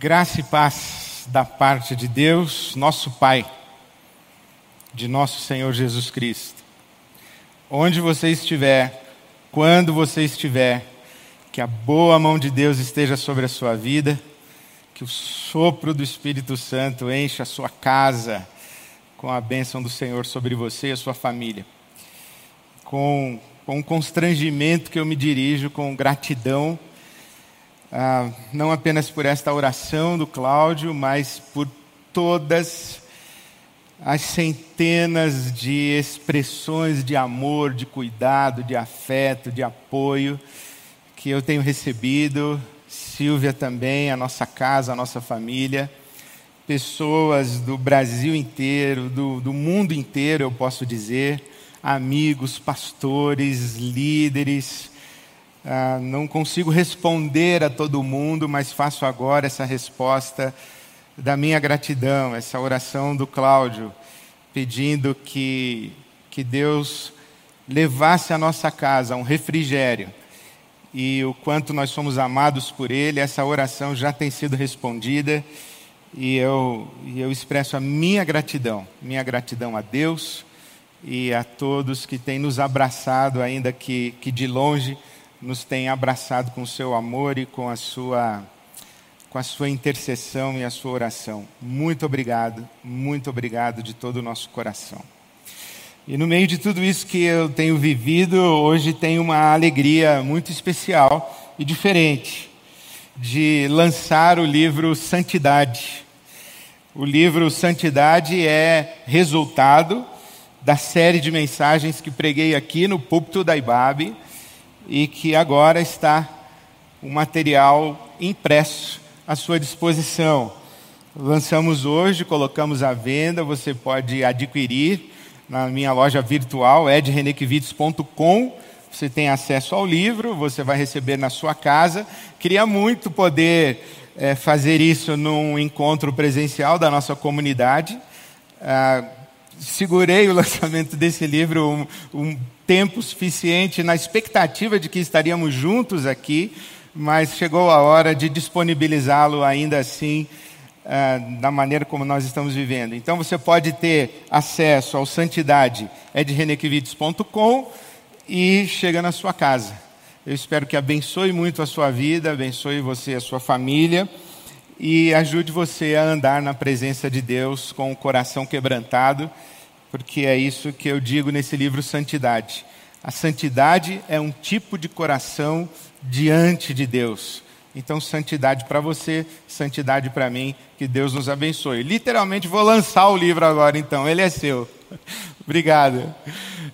Graça e paz da parte de Deus, nosso Pai, de nosso Senhor Jesus Cristo. Onde você estiver, quando você estiver, que a boa mão de Deus esteja sobre a sua vida, que o sopro do Espírito Santo encha a sua casa com a bênção do Senhor sobre você e a sua família. Com, com constrangimento que eu me dirijo, com gratidão ah, não apenas por esta oração do Cláudio, mas por todas as centenas de expressões de amor, de cuidado, de afeto, de apoio que eu tenho recebido, Silvia também, a nossa casa, a nossa família, pessoas do Brasil inteiro, do, do mundo inteiro, eu posso dizer, amigos, pastores, líderes, ah, não consigo responder a todo mundo, mas faço agora essa resposta da minha gratidão, essa oração do Cláudio, pedindo que, que Deus levasse a nossa casa um refrigério. E o quanto nós somos amados por Ele, essa oração já tem sido respondida. E eu, eu expresso a minha gratidão, minha gratidão a Deus e a todos que têm nos abraçado, ainda que, que de longe nos tem abraçado com o seu amor e com a sua com a sua intercessão e a sua oração. Muito obrigado, muito obrigado de todo o nosso coração. E no meio de tudo isso que eu tenho vivido, hoje tenho uma alegria muito especial e diferente de lançar o livro Santidade. O livro Santidade é resultado da série de mensagens que preguei aqui no púlpito da Ibabe e que agora está o material impresso à sua disposição. Lançamos hoje, colocamos à venda, você pode adquirir na minha loja virtual, edrenequivites.com. Você tem acesso ao livro, você vai receber na sua casa. Queria muito poder é, fazer isso num encontro presencial da nossa comunidade. Ah, segurei o lançamento desse livro um, um tempo suficiente na expectativa de que estaríamos juntos aqui, mas chegou a hora de disponibilizá-lo ainda assim uh, da maneira como nós estamos vivendo. Então você pode ter acesso ao Santidade edrenequivites.com e chega na sua casa. Eu espero que abençoe muito a sua vida, abençoe você e a sua família e ajude você a andar na presença de Deus com o coração quebrantado porque é isso que eu digo nesse livro Santidade. A santidade é um tipo de coração diante de Deus. Então, santidade para você, santidade para mim, que Deus nos abençoe. Literalmente vou lançar o livro agora, então, ele é seu. Obrigado.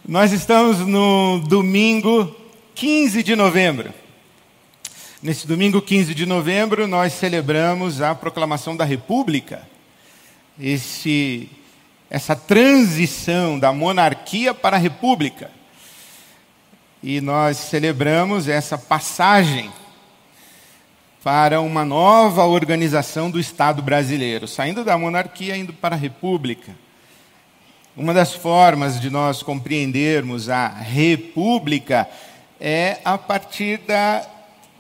Nós estamos no domingo 15 de novembro. Nesse domingo 15 de novembro, nós celebramos a proclamação da República. Esse essa transição da monarquia para a república. E nós celebramos essa passagem para uma nova organização do Estado brasileiro, saindo da monarquia indo para a república. Uma das formas de nós compreendermos a república é a partir da,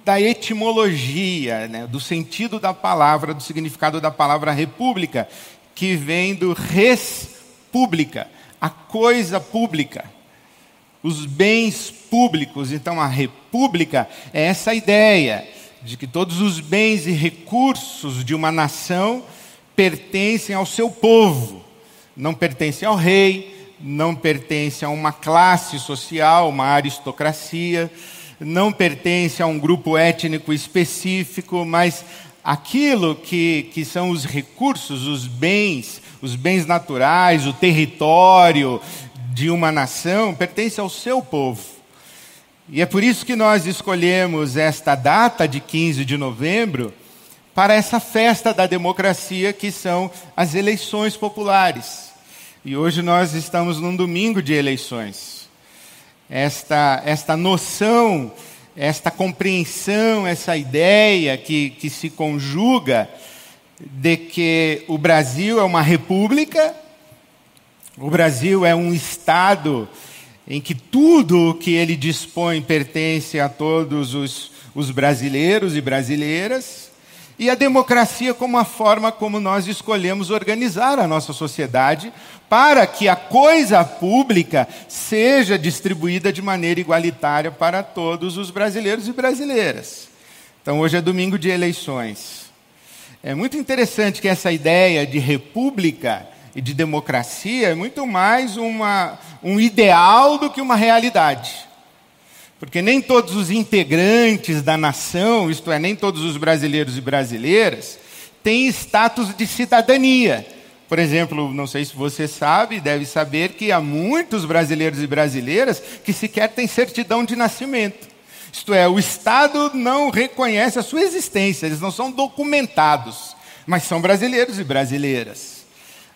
da etimologia, né, do sentido da palavra, do significado da palavra república, que vem do res pública, a coisa pública, os bens públicos. Então, a república é essa ideia de que todos os bens e recursos de uma nação pertencem ao seu povo, não pertencem ao rei, não pertencem a uma classe social, uma aristocracia, não pertence a um grupo étnico específico, mas aquilo que, que são os recursos, os bens, os bens naturais, o território de uma nação, pertence ao seu povo. E é por isso que nós escolhemos esta data de 15 de novembro para essa festa da democracia que são as eleições populares. E hoje nós estamos num domingo de eleições. Esta, esta noção esta compreensão, essa ideia que, que se conjuga de que o Brasil é uma república, o Brasil é um Estado em que tudo o que ele dispõe pertence a todos os, os brasileiros e brasileiras, e a democracia como a forma como nós escolhemos organizar a nossa sociedade para que a coisa pública seja distribuída de maneira igualitária para todos os brasileiros e brasileiras. Então, hoje é domingo de eleições. É muito interessante que essa ideia de república e de democracia é muito mais uma, um ideal do que uma realidade. Porque nem todos os integrantes da nação, isto é, nem todos os brasileiros e brasileiras, têm status de cidadania. Por exemplo, não sei se você sabe, deve saber que há muitos brasileiros e brasileiras que sequer têm certidão de nascimento. Isto é, o Estado não reconhece a sua existência, eles não são documentados, mas são brasileiros e brasileiras.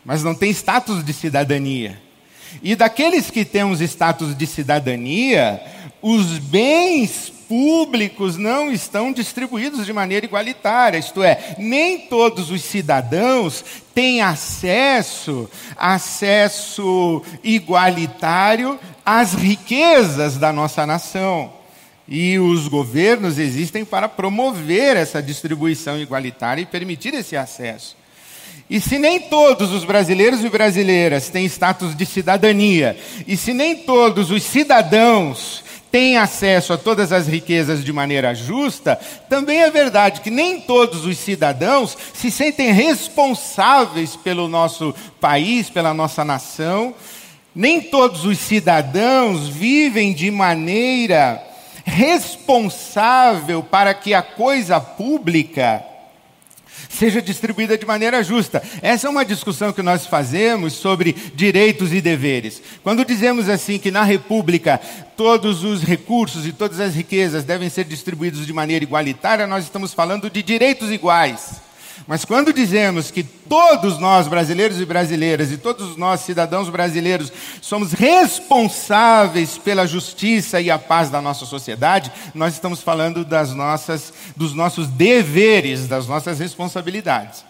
Mas não têm status de cidadania. E daqueles que têm os status de cidadania, os bens públicos não estão distribuídos de maneira igualitária, isto é, nem todos os cidadãos têm acesso, acesso igualitário às riquezas da nossa nação. E os governos existem para promover essa distribuição igualitária e permitir esse acesso. E se nem todos os brasileiros e brasileiras têm status de cidadania, e se nem todos os cidadãos têm acesso a todas as riquezas de maneira justa, também é verdade que nem todos os cidadãos se sentem responsáveis pelo nosso país, pela nossa nação, nem todos os cidadãos vivem de maneira responsável para que a coisa pública seja distribuída de maneira justa. Essa é uma discussão que nós fazemos sobre direitos e deveres. Quando dizemos assim que na República todos os recursos e todas as riquezas devem ser distribuídos de maneira igualitária, nós estamos falando de direitos iguais. Mas quando dizemos que todos nós, brasileiros e brasileiras, e todos nós, cidadãos brasileiros, somos responsáveis pela justiça e a paz da nossa sociedade, nós estamos falando das nossas, dos nossos deveres, das nossas responsabilidades.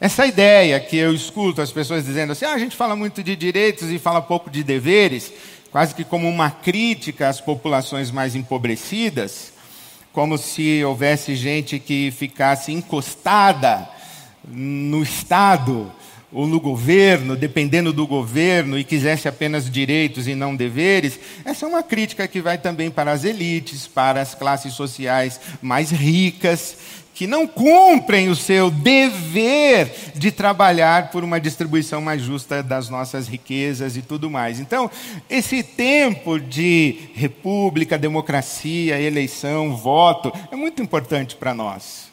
Essa ideia que eu escuto as pessoas dizendo assim, ah, a gente fala muito de direitos e fala pouco de deveres, quase que como uma crítica às populações mais empobrecidas, como se houvesse gente que ficasse encostada no Estado ou no governo, dependendo do governo, e quisesse apenas direitos e não deveres, essa é uma crítica que vai também para as elites, para as classes sociais mais ricas, que não cumprem o seu dever de trabalhar por uma distribuição mais justa das nossas riquezas e tudo mais. Então, esse tempo de república, democracia, eleição, voto, é muito importante para nós.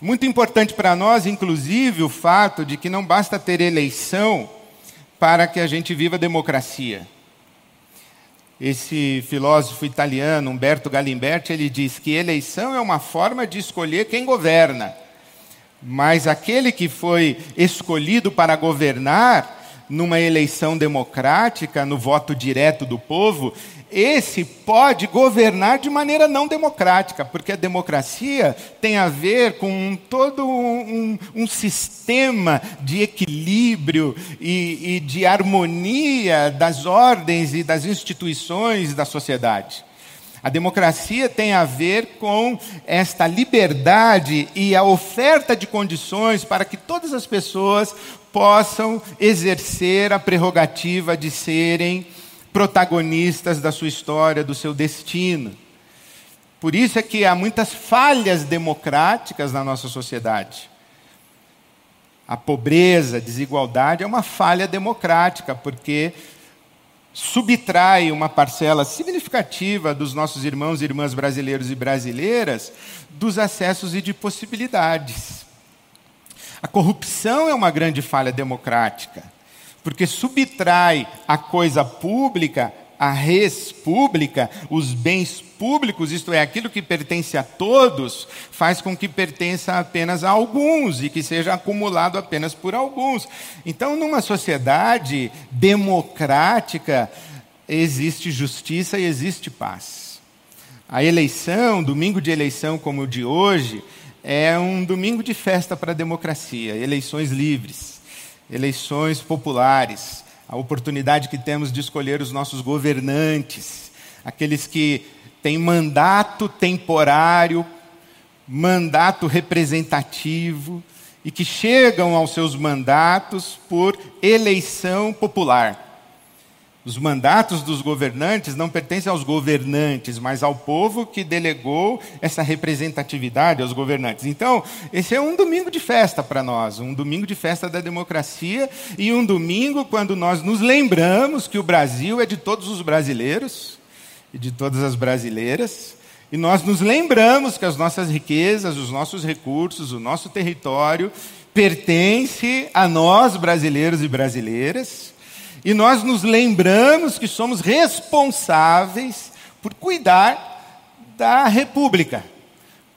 Muito importante para nós, inclusive, o fato de que não basta ter eleição para que a gente viva democracia. Esse filósofo italiano, Umberto Galimberti, ele diz que eleição é uma forma de escolher quem governa. Mas aquele que foi escolhido para governar, numa eleição democrática, no voto direto do povo, esse pode governar de maneira não democrática, porque a democracia tem a ver com todo um, um sistema de equilíbrio e, e de harmonia das ordens e das instituições da sociedade. A democracia tem a ver com esta liberdade e a oferta de condições para que todas as pessoas possam exercer a prerrogativa de serem protagonistas da sua história, do seu destino. Por isso é que há muitas falhas democráticas na nossa sociedade. A pobreza, a desigualdade é uma falha democrática, porque subtrai uma parcela significativa dos nossos irmãos e irmãs brasileiros e brasileiras dos acessos e de possibilidades. A corrupção é uma grande falha democrática porque subtrai a coisa pública, a res pública, os bens públicos, isto é, aquilo que pertence a todos, faz com que pertença apenas a alguns e que seja acumulado apenas por alguns. Então, numa sociedade democrática, existe justiça e existe paz. A eleição, domingo de eleição como o de hoje, é um domingo de festa para a democracia, eleições livres eleições populares, a oportunidade que temos de escolher os nossos governantes, aqueles que têm mandato temporário mandato representativo e que chegam aos seus mandatos por eleição popular. Os mandatos dos governantes não pertencem aos governantes, mas ao povo que delegou essa representatividade aos governantes. Então, esse é um domingo de festa para nós, um domingo de festa da democracia e um domingo quando nós nos lembramos que o Brasil é de todos os brasileiros e de todas as brasileiras. E nós nos lembramos que as nossas riquezas, os nossos recursos, o nosso território pertence a nós, brasileiros e brasileiras. E nós nos lembramos que somos responsáveis por cuidar da república,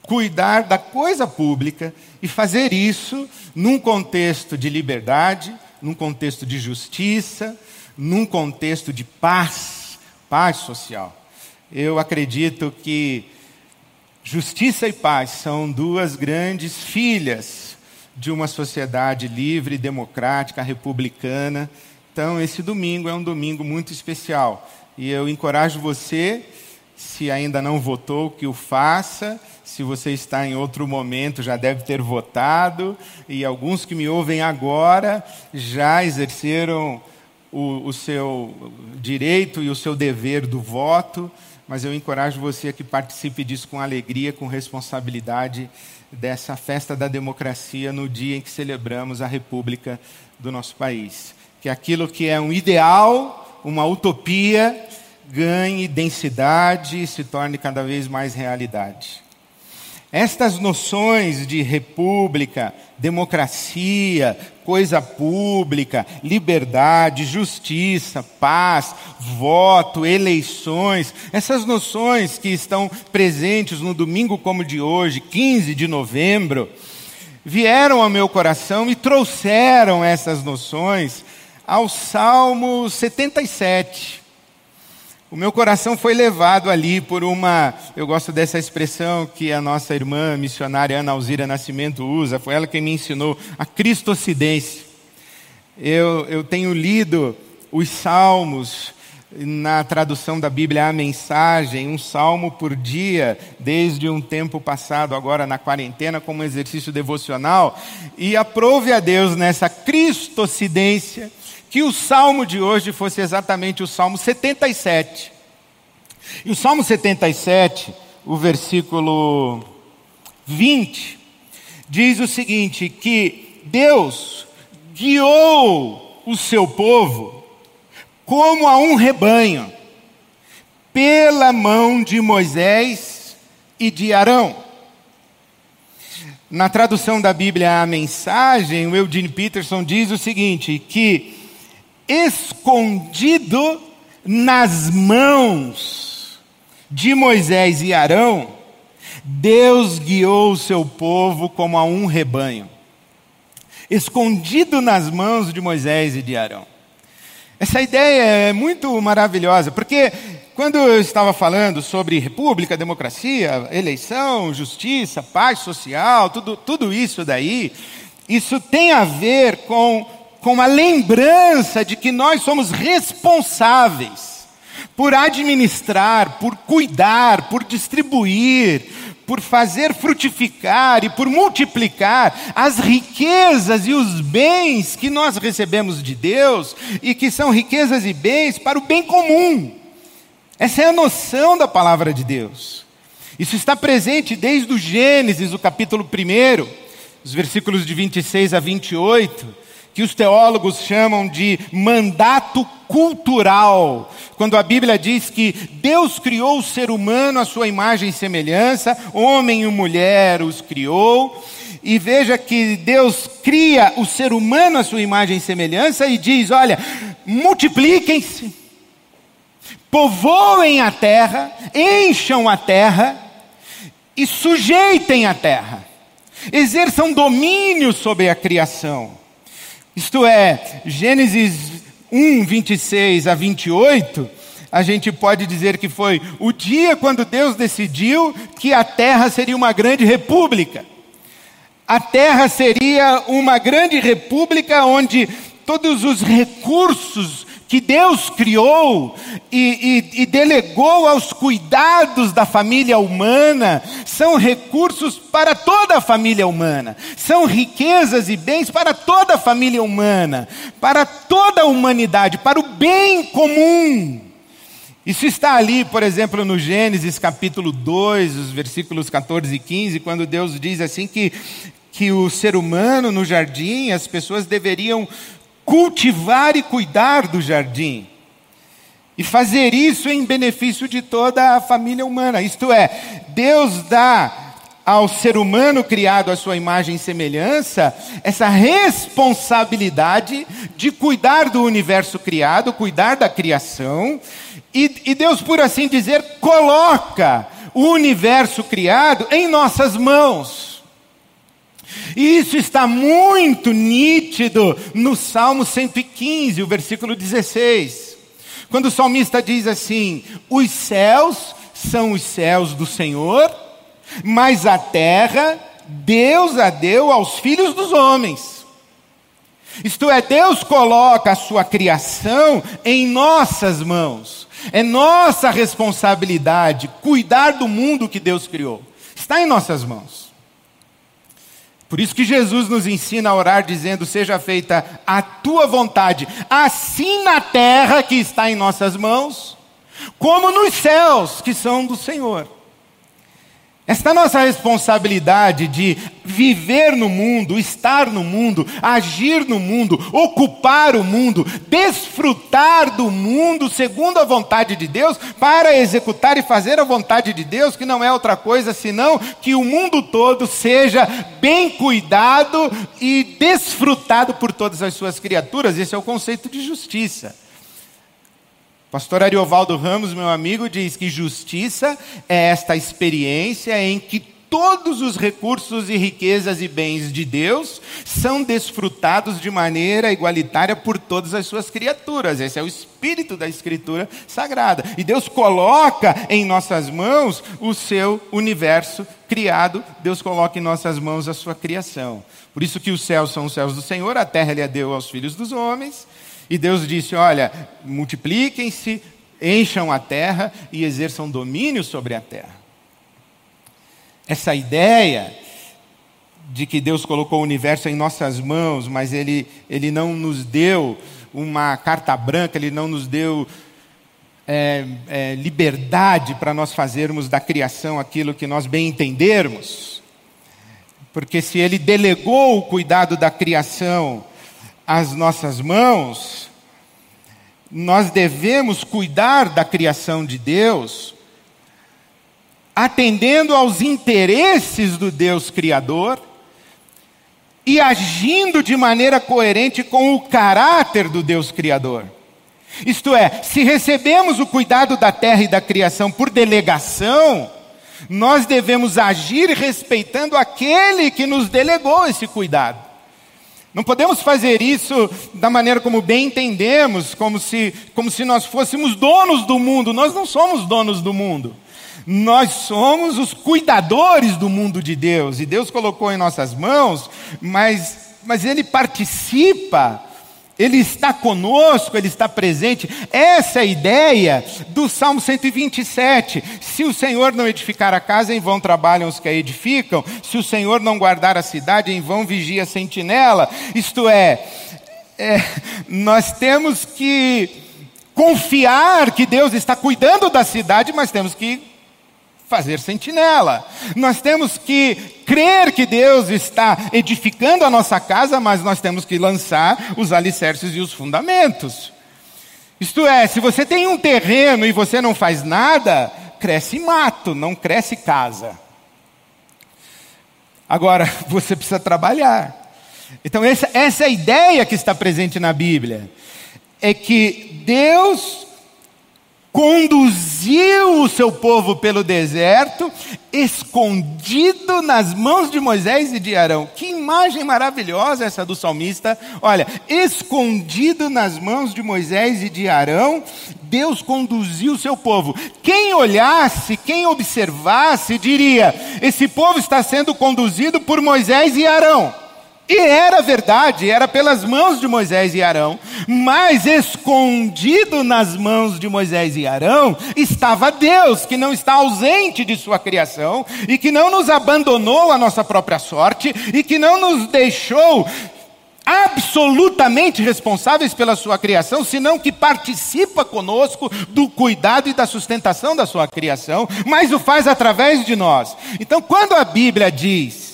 cuidar da coisa pública e fazer isso num contexto de liberdade, num contexto de justiça, num contexto de paz, paz social. Eu acredito que justiça e paz são duas grandes filhas de uma sociedade livre, democrática, republicana então, esse domingo é um domingo muito especial. E eu encorajo você, se ainda não votou, que o faça. Se você está em outro momento, já deve ter votado. E alguns que me ouvem agora já exerceram o, o seu direito e o seu dever do voto. Mas eu encorajo você a que participe disso com alegria, com responsabilidade dessa festa da democracia no dia em que celebramos a República do nosso país que aquilo que é um ideal, uma utopia, ganhe densidade e se torne cada vez mais realidade. Estas noções de república, democracia, coisa pública, liberdade, justiça, paz, voto, eleições, essas noções que estão presentes no domingo como de hoje, 15 de novembro, vieram ao meu coração e trouxeram essas noções ao Salmo 77. O meu coração foi levado ali por uma, eu gosto dessa expressão que a nossa irmã missionária Ana Alzira Nascimento usa, foi ela quem me ensinou, a cristocidência. Eu, eu tenho lido os salmos na tradução da Bíblia a mensagem, um salmo por dia, desde um tempo passado, agora na quarentena, como exercício devocional, e aprove a Deus nessa cristocidência que o salmo de hoje fosse exatamente o salmo 77. E o salmo 77, o versículo 20, diz o seguinte: que Deus guiou o seu povo como a um rebanho, pela mão de Moisés e de Arão. Na tradução da Bíblia a mensagem, o Eugene Peterson diz o seguinte: que escondido nas mãos de Moisés e Arão, Deus guiou o seu povo como a um rebanho, escondido nas mãos de Moisés e de Arão. Essa ideia é muito maravilhosa, porque quando eu estava falando sobre república, democracia, eleição, justiça, paz social, tudo, tudo isso daí, isso tem a ver com com a lembrança de que nós somos responsáveis por administrar, por cuidar, por distribuir, por fazer frutificar e por multiplicar as riquezas e os bens que nós recebemos de Deus e que são riquezas e bens para o bem comum. Essa é a noção da palavra de Deus. Isso está presente desde o Gênesis, o capítulo 1, os versículos de 26 a 28 que os teólogos chamam de mandato cultural, quando a Bíblia diz que Deus criou o ser humano à sua imagem e semelhança, homem e mulher os criou, e veja que Deus cria o ser humano à sua imagem e semelhança e diz: olha, multipliquem-se, povoem a terra, encham a terra e sujeitem a terra, exerçam domínio sobre a criação. Isto é, Gênesis 1, 26 a 28, a gente pode dizer que foi o dia quando Deus decidiu que a terra seria uma grande república. A terra seria uma grande república onde todos os recursos que Deus criou e, e, e, delegou aos cuidados da família humana são recursos para toda a família humana, são riquezas e bens para toda a família humana, para toda a humanidade, para o bem comum. Isso está ali, por exemplo, no Gênesis capítulo 2, os versículos 14 e 15, quando Deus diz assim que, que o ser humano no jardim, as pessoas deveriam cultivar e cuidar do jardim. E fazer isso em benefício de toda a família humana. Isto é, Deus dá ao ser humano criado à sua imagem e semelhança essa responsabilidade de cuidar do universo criado, cuidar da criação. E, e Deus, por assim dizer, coloca o universo criado em nossas mãos. E isso está muito nítido no Salmo 115, o versículo 16. Quando o salmista diz assim: Os céus são os céus do Senhor, mas a terra Deus a deu aos filhos dos homens. Isto é, Deus coloca a sua criação em nossas mãos. É nossa responsabilidade cuidar do mundo que Deus criou. Está em nossas mãos. Por isso que Jesus nos ensina a orar dizendo: Seja feita a tua vontade, assim na terra que está em nossas mãos, como nos céus que são do Senhor. Esta nossa responsabilidade de viver no mundo, estar no mundo, agir no mundo, ocupar o mundo, desfrutar do mundo segundo a vontade de Deus, para executar e fazer a vontade de Deus, que não é outra coisa senão que o mundo todo seja bem cuidado e desfrutado por todas as suas criaturas. Esse é o conceito de justiça. Pastor Ariovaldo Ramos, meu amigo, diz que justiça é esta experiência em que todos os recursos e riquezas e bens de Deus são desfrutados de maneira igualitária por todas as suas criaturas. Esse é o espírito da Escritura Sagrada. E Deus coloca em nossas mãos o seu universo criado, Deus coloca em nossas mãos a sua criação. Por isso que os céus são os céus do Senhor, a terra ele a deu aos filhos dos homens. E Deus disse: Olha, multipliquem-se, encham a terra e exerçam domínio sobre a terra. Essa ideia de que Deus colocou o universo em nossas mãos, mas Ele, ele não nos deu uma carta branca, Ele não nos deu é, é, liberdade para nós fazermos da criação aquilo que nós bem entendermos. Porque se Ele delegou o cuidado da criação às nossas mãos, nós devemos cuidar da criação de Deus, atendendo aos interesses do Deus Criador e agindo de maneira coerente com o caráter do Deus Criador. Isto é, se recebemos o cuidado da terra e da criação por delegação, nós devemos agir respeitando aquele que nos delegou esse cuidado. Não podemos fazer isso da maneira como bem entendemos, como se, como se nós fôssemos donos do mundo. Nós não somos donos do mundo. Nós somos os cuidadores do mundo de Deus. E Deus colocou em nossas mãos, mas, mas Ele participa ele está conosco, Ele está presente. Essa é a ideia do Salmo 127. Se o Senhor não edificar a casa, em vão trabalham os que a edificam. Se o Senhor não guardar a cidade, em vão vigia a sentinela. Isto é, é nós temos que confiar que Deus está cuidando da cidade, mas temos que fazer sentinela. Nós temos que crer que Deus está edificando a nossa casa, mas nós temos que lançar os alicerces e os fundamentos. Isto é, se você tem um terreno e você não faz nada, cresce mato, não cresce casa. Agora, você precisa trabalhar. Então, essa, essa é a ideia que está presente na Bíblia. É que Deus conduziu o seu povo pelo deserto, escondido nas mãos de Moisés e de Arão. Que imagem maravilhosa essa do salmista. Olha, escondido nas mãos de Moisés e de Arão, Deus conduziu o seu povo. Quem olhasse, quem observasse, diria: esse povo está sendo conduzido por Moisés e Arão. E era verdade, era pelas mãos de Moisés e Arão, mas escondido nas mãos de Moisés e Arão estava Deus, que não está ausente de sua criação e que não nos abandonou à nossa própria sorte e que não nos deixou absolutamente responsáveis pela sua criação, senão que participa conosco do cuidado e da sustentação da sua criação, mas o faz através de nós. Então, quando a Bíblia diz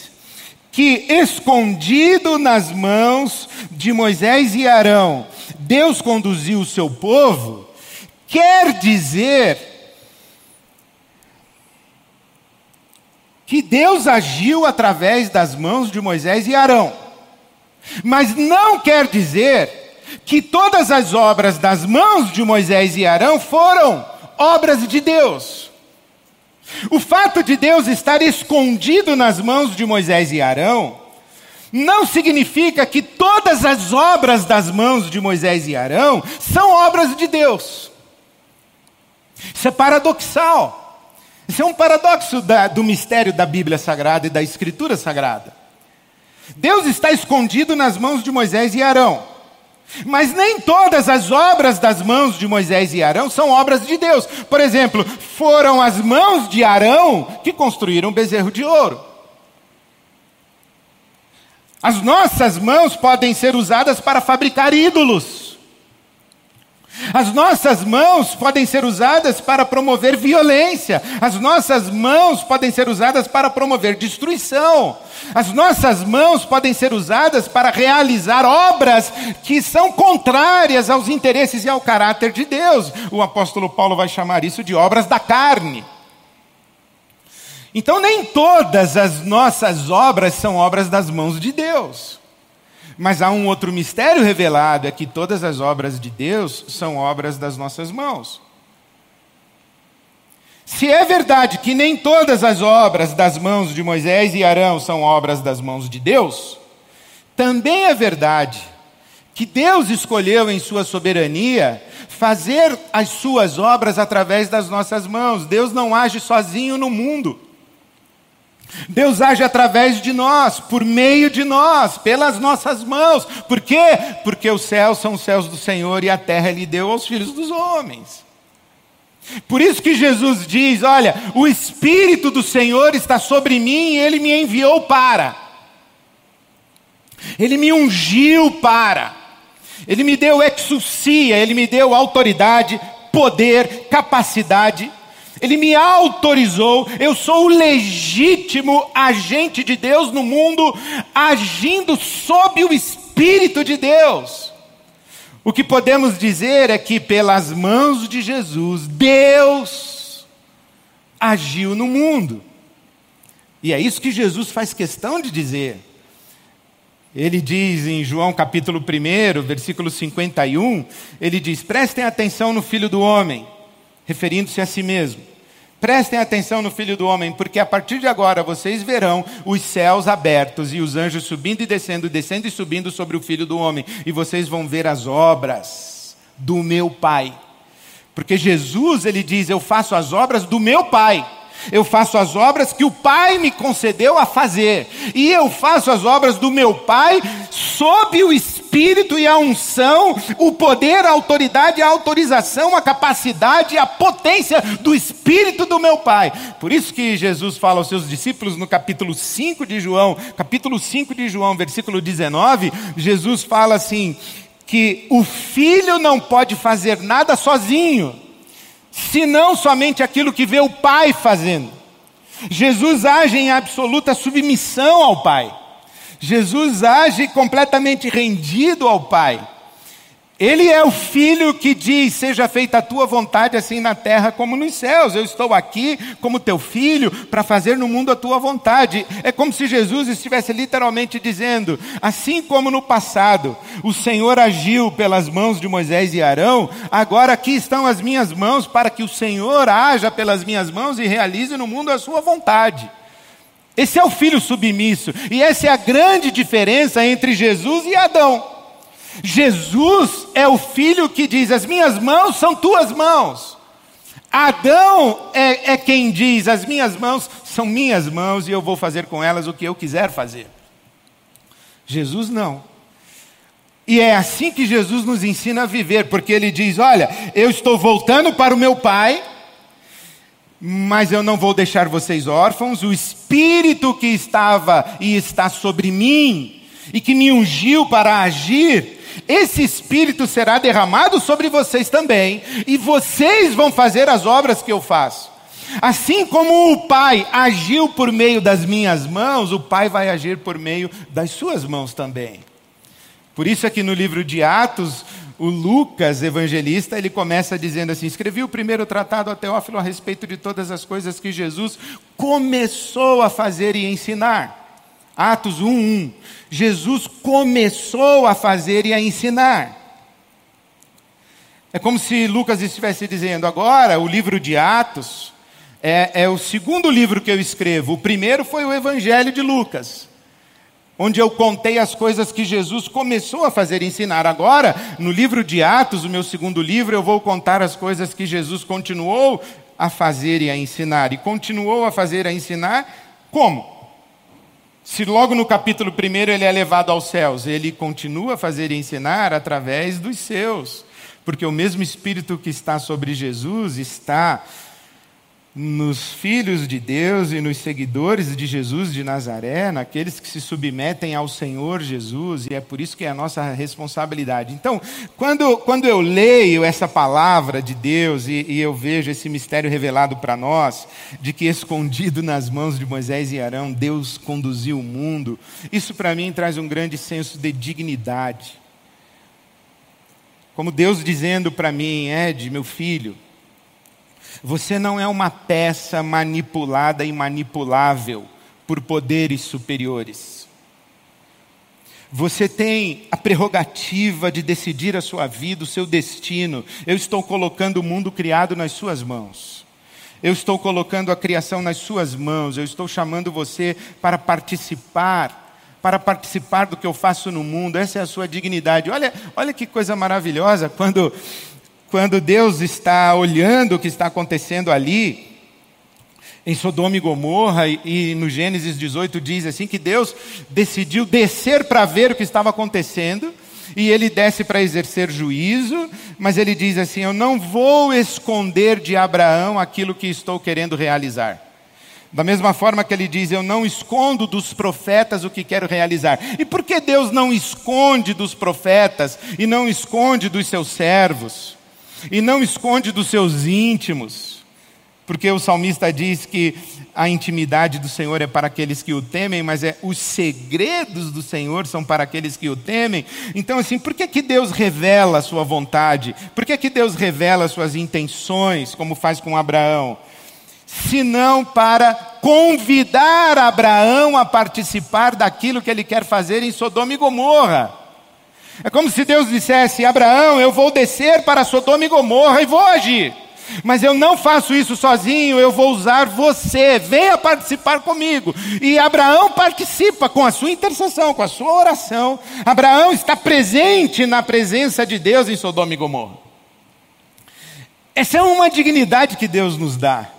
que escondido nas mãos de Moisés e Arão, Deus conduziu o seu povo, quer dizer que Deus agiu através das mãos de Moisés e Arão. Mas não quer dizer que todas as obras das mãos de Moisés e Arão foram obras de Deus. O fato de Deus estar escondido nas mãos de Moisés e Arão não significa que todas as obras das mãos de Moisés e Arão são obras de Deus. Isso é paradoxal. Isso é um paradoxo da, do mistério da Bíblia Sagrada e da Escritura Sagrada. Deus está escondido nas mãos de Moisés e Arão. Mas nem todas as obras das mãos de Moisés e Arão são obras de Deus. Por exemplo, foram as mãos de Arão que construíram o bezerro de ouro. As nossas mãos podem ser usadas para fabricar ídolos. As nossas mãos podem ser usadas para promover violência. As nossas mãos podem ser usadas para promover destruição. As nossas mãos podem ser usadas para realizar obras que são contrárias aos interesses e ao caráter de Deus. O apóstolo Paulo vai chamar isso de obras da carne. Então, nem todas as nossas obras são obras das mãos de Deus. Mas há um outro mistério revelado: é que todas as obras de Deus são obras das nossas mãos. Se é verdade que nem todas as obras das mãos de Moisés e Arão são obras das mãos de Deus, também é verdade que Deus escolheu em sua soberania fazer as suas obras através das nossas mãos. Deus não age sozinho no mundo. Deus age através de nós, por meio de nós, pelas nossas mãos. Por quê? Porque os céus são os céus do Senhor e a terra Ele deu aos filhos dos homens. Por isso que Jesus diz: Olha, o Espírito do Senhor está sobre mim e Ele me enviou para. Ele me ungiu para. Ele me deu exousia, Ele me deu autoridade, poder, capacidade ele me autorizou, eu sou o legítimo agente de Deus no mundo, agindo sob o Espírito de Deus. O que podemos dizer é que, pelas mãos de Jesus, Deus agiu no mundo. E é isso que Jesus faz questão de dizer. Ele diz em João capítulo 1, versículo 51, ele diz: Prestem atenção no filho do homem referindo-se a si mesmo. Prestem atenção no Filho do Homem, porque a partir de agora vocês verão os céus abertos e os anjos subindo e descendo, descendo e subindo sobre o Filho do Homem, e vocês vão ver as obras do meu Pai. Porque Jesus, ele diz: Eu faço as obras do meu Pai. Eu faço as obras que o Pai me concedeu a fazer. E eu faço as obras do meu Pai sob o Espírito e a unção, o poder, a autoridade, a autorização, a capacidade, a potência do Espírito do meu Pai. Por isso que Jesus fala aos seus discípulos no capítulo 5 de João, capítulo 5 de João, versículo 19, Jesus fala assim: que o filho não pode fazer nada sozinho senão somente aquilo que vê o Pai fazendo. Jesus age em absoluta submissão ao Pai. Jesus age completamente rendido ao Pai. Ele é o filho que diz: Seja feita a tua vontade, assim na terra como nos céus. Eu estou aqui como teu filho para fazer no mundo a tua vontade. É como se Jesus estivesse literalmente dizendo: Assim como no passado o Senhor agiu pelas mãos de Moisés e Arão, agora aqui estão as minhas mãos para que o Senhor haja pelas minhas mãos e realize no mundo a sua vontade. Esse é o filho submisso, e essa é a grande diferença entre Jesus e Adão. Jesus é o filho que diz: As minhas mãos são tuas mãos. Adão é, é, quem diz: As minhas mãos são minhas mãos e eu vou fazer com elas o que eu quiser fazer. Jesus não. E é assim que Jesus nos ensina a viver, porque ele diz: Olha, eu estou voltando para o meu Pai, mas eu não vou deixar vocês órfãos. O Espírito que estava e está sobre mim, e que me ungiu para agir, esse Espírito será derramado sobre vocês também, e vocês vão fazer as obras que eu faço. Assim como o Pai agiu por meio das minhas mãos, o Pai vai agir por meio das suas mãos também. Por isso é que no livro de Atos, o Lucas, evangelista, ele começa dizendo assim: escrevi o primeiro tratado a Teófilo a respeito de todas as coisas que Jesus começou a fazer e ensinar. Atos 1:1. Jesus começou a fazer e a ensinar. É como se Lucas estivesse dizendo: agora, o livro de Atos é, é, o segundo livro que eu escrevo. O primeiro foi o Evangelho de Lucas, onde eu contei as coisas que Jesus começou a fazer e ensinar. Agora, no livro de Atos, o meu segundo livro, eu vou contar as coisas que Jesus continuou a fazer e a ensinar. E continuou a fazer e a ensinar como? Se logo no capítulo 1 ele é levado aos céus, ele continua a fazer e ensinar através dos seus, porque o mesmo Espírito que está sobre Jesus está nos filhos de Deus e nos seguidores de Jesus de Nazaré, naqueles que se submetem ao Senhor Jesus, e é por isso que é a nossa responsabilidade. Então, quando, quando eu leio essa palavra de Deus e, e eu vejo esse mistério revelado para nós, de que escondido nas mãos de Moisés e Arão, Deus conduziu o mundo, isso para mim traz um grande senso de dignidade. Como Deus dizendo para mim, Ed, meu filho, você não é uma peça manipulada e manipulável por poderes superiores. Você tem a prerrogativa de decidir a sua vida, o seu destino. Eu estou colocando o mundo criado nas suas mãos. Eu estou colocando a criação nas suas mãos. Eu estou chamando você para participar, para participar do que eu faço no mundo. Essa é a sua dignidade. Olha, olha que coisa maravilhosa quando quando Deus está olhando o que está acontecendo ali, em Sodoma e Gomorra, e, e no Gênesis 18 diz assim: que Deus decidiu descer para ver o que estava acontecendo, e ele desce para exercer juízo, mas ele diz assim: Eu não vou esconder de Abraão aquilo que estou querendo realizar. Da mesma forma que ele diz: Eu não escondo dos profetas o que quero realizar. E por que Deus não esconde dos profetas e não esconde dos seus servos? E não esconde dos seus íntimos, porque o salmista diz que a intimidade do Senhor é para aqueles que o temem, mas é os segredos do Senhor são para aqueles que o temem. Então, assim, por que, que Deus revela a sua vontade? Por que, que Deus revela as suas intenções, como faz com Abraão? Senão para convidar Abraão a participar daquilo que ele quer fazer em Sodoma e Gomorra. É como se Deus dissesse: Abraão, eu vou descer para Sodoma e Gomorra e vou agir. Mas eu não faço isso sozinho, eu vou usar você. Venha participar comigo. E Abraão participa com a sua intercessão, com a sua oração. Abraão está presente na presença de Deus em Sodoma e Gomorra. Essa é uma dignidade que Deus nos dá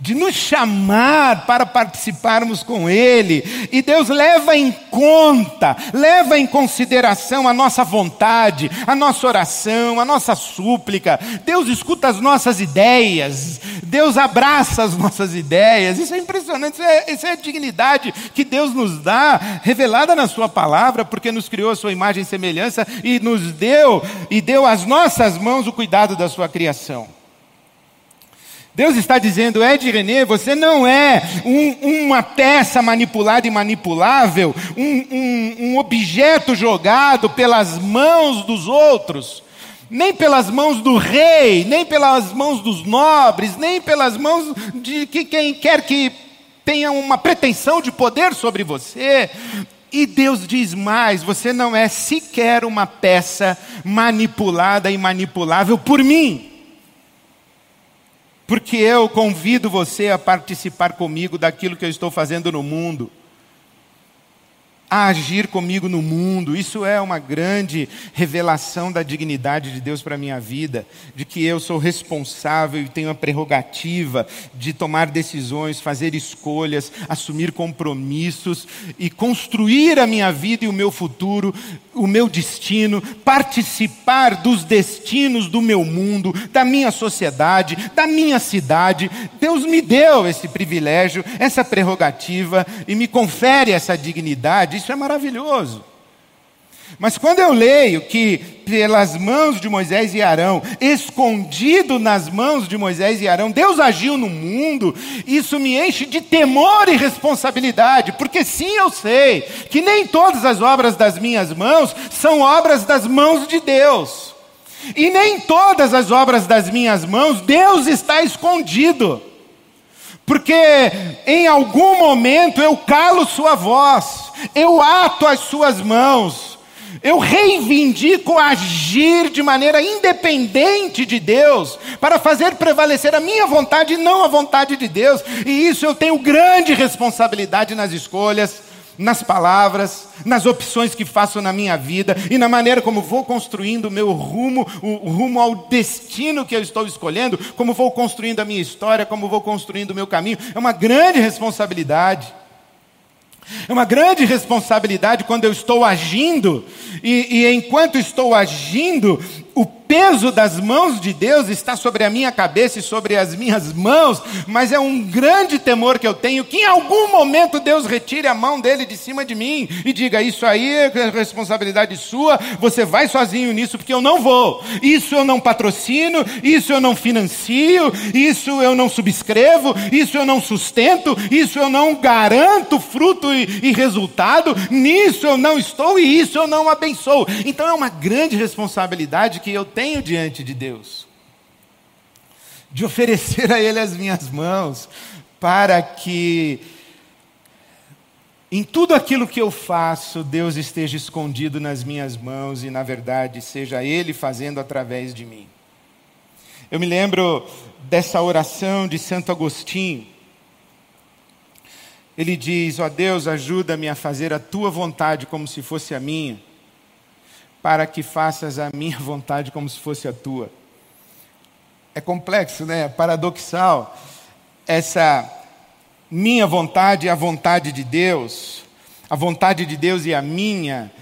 de nos chamar para participarmos com Ele, e Deus leva em conta, leva em consideração a nossa vontade, a nossa oração, a nossa súplica. Deus escuta as nossas ideias, Deus abraça as nossas ideias. Isso é impressionante, isso é, isso é a dignidade que Deus nos dá, revelada na Sua palavra, porque nos criou a Sua imagem e semelhança e nos deu, e deu às nossas mãos o cuidado da Sua criação. Deus está dizendo, Ed René, você não é um, uma peça manipulada e manipulável, um, um, um objeto jogado pelas mãos dos outros, nem pelas mãos do rei, nem pelas mãos dos nobres, nem pelas mãos de que quem quer que tenha uma pretensão de poder sobre você. E Deus diz mais: você não é sequer uma peça manipulada e manipulável por mim porque eu convido você a participar comigo daquilo que eu estou fazendo no mundo. A agir comigo no mundo. Isso é uma grande revelação da dignidade de Deus para a minha vida, de que eu sou responsável e tenho a prerrogativa de tomar decisões, fazer escolhas, assumir compromissos e construir a minha vida e o meu futuro, o meu destino, participar dos destinos do meu mundo, da minha sociedade, da minha cidade. Deus me deu esse privilégio, essa prerrogativa e me confere essa dignidade isso é maravilhoso. Mas quando eu leio que pelas mãos de Moisés e Arão, escondido nas mãos de Moisés e Arão, Deus agiu no mundo, isso me enche de temor e responsabilidade, porque sim, eu sei que nem todas as obras das minhas mãos são obras das mãos de Deus. E nem todas as obras das minhas mãos Deus está escondido. Porque em algum momento eu calo sua voz, eu ato as suas mãos, eu reivindico agir de maneira independente de Deus, para fazer prevalecer a minha vontade e não a vontade de Deus, e isso eu tenho grande responsabilidade nas escolhas, nas palavras, nas opções que faço na minha vida e na maneira como vou construindo o meu rumo, o rumo ao destino que eu estou escolhendo, como vou construindo a minha história, como vou construindo o meu caminho. É uma grande responsabilidade. É uma grande responsabilidade quando eu estou agindo, e, e enquanto estou agindo, o peso das mãos de Deus está sobre a minha cabeça e sobre as minhas mãos, mas é um grande temor que eu tenho que em algum momento Deus retire a mão dele de cima de mim e diga: Isso aí é responsabilidade sua, você vai sozinho nisso, porque eu não vou. Isso eu não patrocino, isso eu não financio, isso eu não subscrevo, isso eu não sustento, isso eu não garanto fruto e, e resultado, nisso eu não estou e isso eu não abençoo. Então é uma grande responsabilidade que eu tenho diante de Deus, de oferecer a Ele as minhas mãos, para que em tudo aquilo que eu faço, Deus esteja escondido nas minhas mãos e, na verdade, seja Ele fazendo através de mim. Eu me lembro dessa oração de Santo Agostinho. Ele diz: Ó oh Deus, ajuda-me a fazer a tua vontade como se fosse a minha para que faças a minha vontade como se fosse a tua. É complexo, né? É paradoxal. Essa minha vontade e a vontade de Deus, a vontade de Deus e a minha,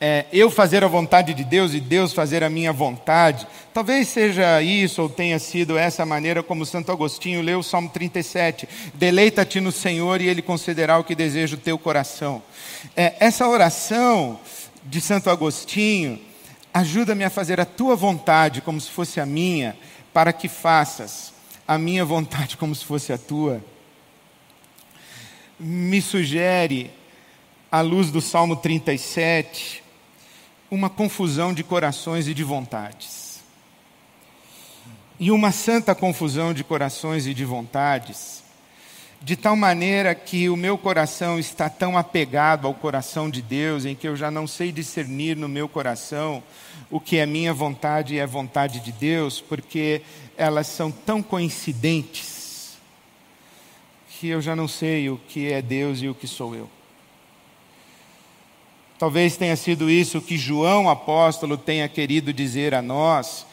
é, eu fazer a vontade de Deus e Deus fazer a minha vontade. Talvez seja isso ou tenha sido essa maneira como Santo Agostinho leu o Salmo 37. Deleita-te no Senhor e Ele concederá o que deseja o teu coração. É, essa oração de Santo Agostinho, ajuda-me a fazer a tua vontade como se fosse a minha, para que faças a minha vontade como se fosse a tua. Me sugere, à luz do Salmo 37, uma confusão de corações e de vontades. E uma santa confusão de corações e de vontades de tal maneira que o meu coração está tão apegado ao coração de Deus, em que eu já não sei discernir no meu coração o que é minha vontade e é vontade de Deus, porque elas são tão coincidentes que eu já não sei o que é Deus e o que sou eu. Talvez tenha sido isso que João apóstolo tenha querido dizer a nós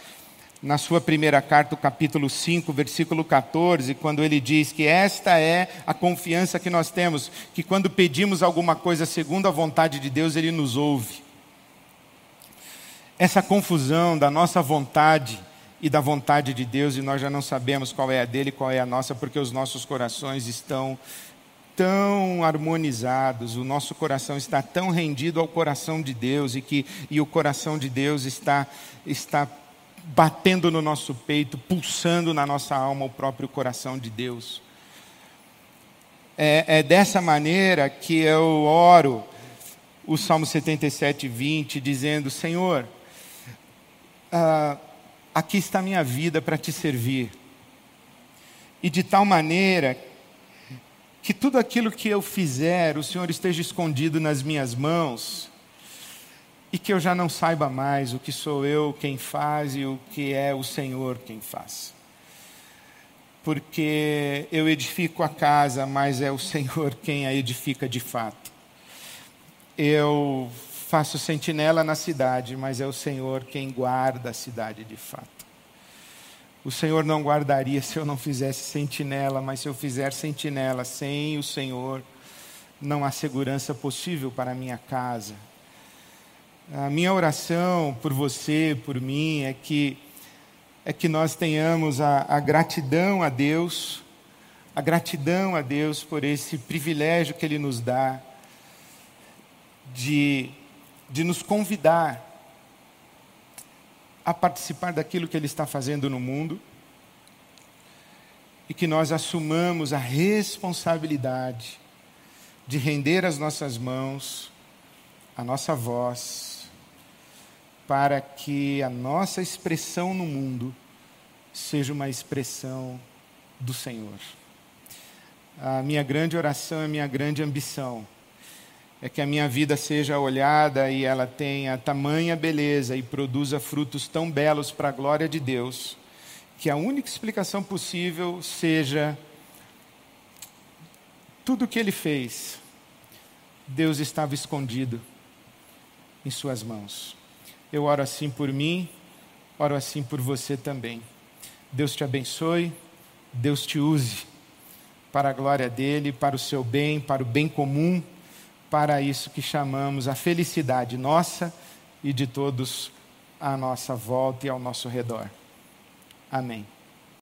na sua primeira carta, capítulo 5, versículo 14, quando ele diz que esta é a confiança que nós temos, que quando pedimos alguma coisa segundo a vontade de Deus, ele nos ouve. Essa confusão da nossa vontade e da vontade de Deus, e nós já não sabemos qual é a dele e qual é a nossa, porque os nossos corações estão tão harmonizados, o nosso coração está tão rendido ao coração de Deus e que e o coração de Deus está está batendo no nosso peito, pulsando na nossa alma o próprio coração de Deus. É, é dessa maneira que eu oro o Salmo 77, 20, dizendo: Senhor, ah, aqui está minha vida para te servir. E de tal maneira que tudo aquilo que eu fizer, o Senhor esteja escondido nas minhas mãos e que eu já não saiba mais o que sou eu quem faz e o que é o Senhor quem faz. Porque eu edifico a casa, mas é o Senhor quem a edifica de fato. eu faço sentinela na cidade, mas é o Senhor quem guarda a cidade de fato. O Senhor não guardaria se eu não fizesse sentinela, mas se eu fizer sentinela sem o Senhor, não há segurança possível para a minha casa. A minha oração por você, por mim, é que é que nós tenhamos a, a gratidão a Deus, a gratidão a Deus por esse privilégio que Ele nos dá de, de nos convidar a participar daquilo que Ele está fazendo no mundo e que nós assumamos a responsabilidade de render as nossas mãos, a nossa voz, para que a nossa expressão no mundo seja uma expressão do Senhor. A minha grande oração, a minha grande ambição é que a minha vida seja olhada e ela tenha tamanha beleza e produza frutos tão belos para a glória de Deus, que a única explicação possível seja tudo o que ele fez, Deus estava escondido em Suas mãos. Eu oro assim por mim, oro assim por você também. Deus te abençoe, Deus te use para a glória dele, para o seu bem, para o bem comum para isso que chamamos a felicidade nossa e de todos à nossa volta e ao nosso redor. Amém.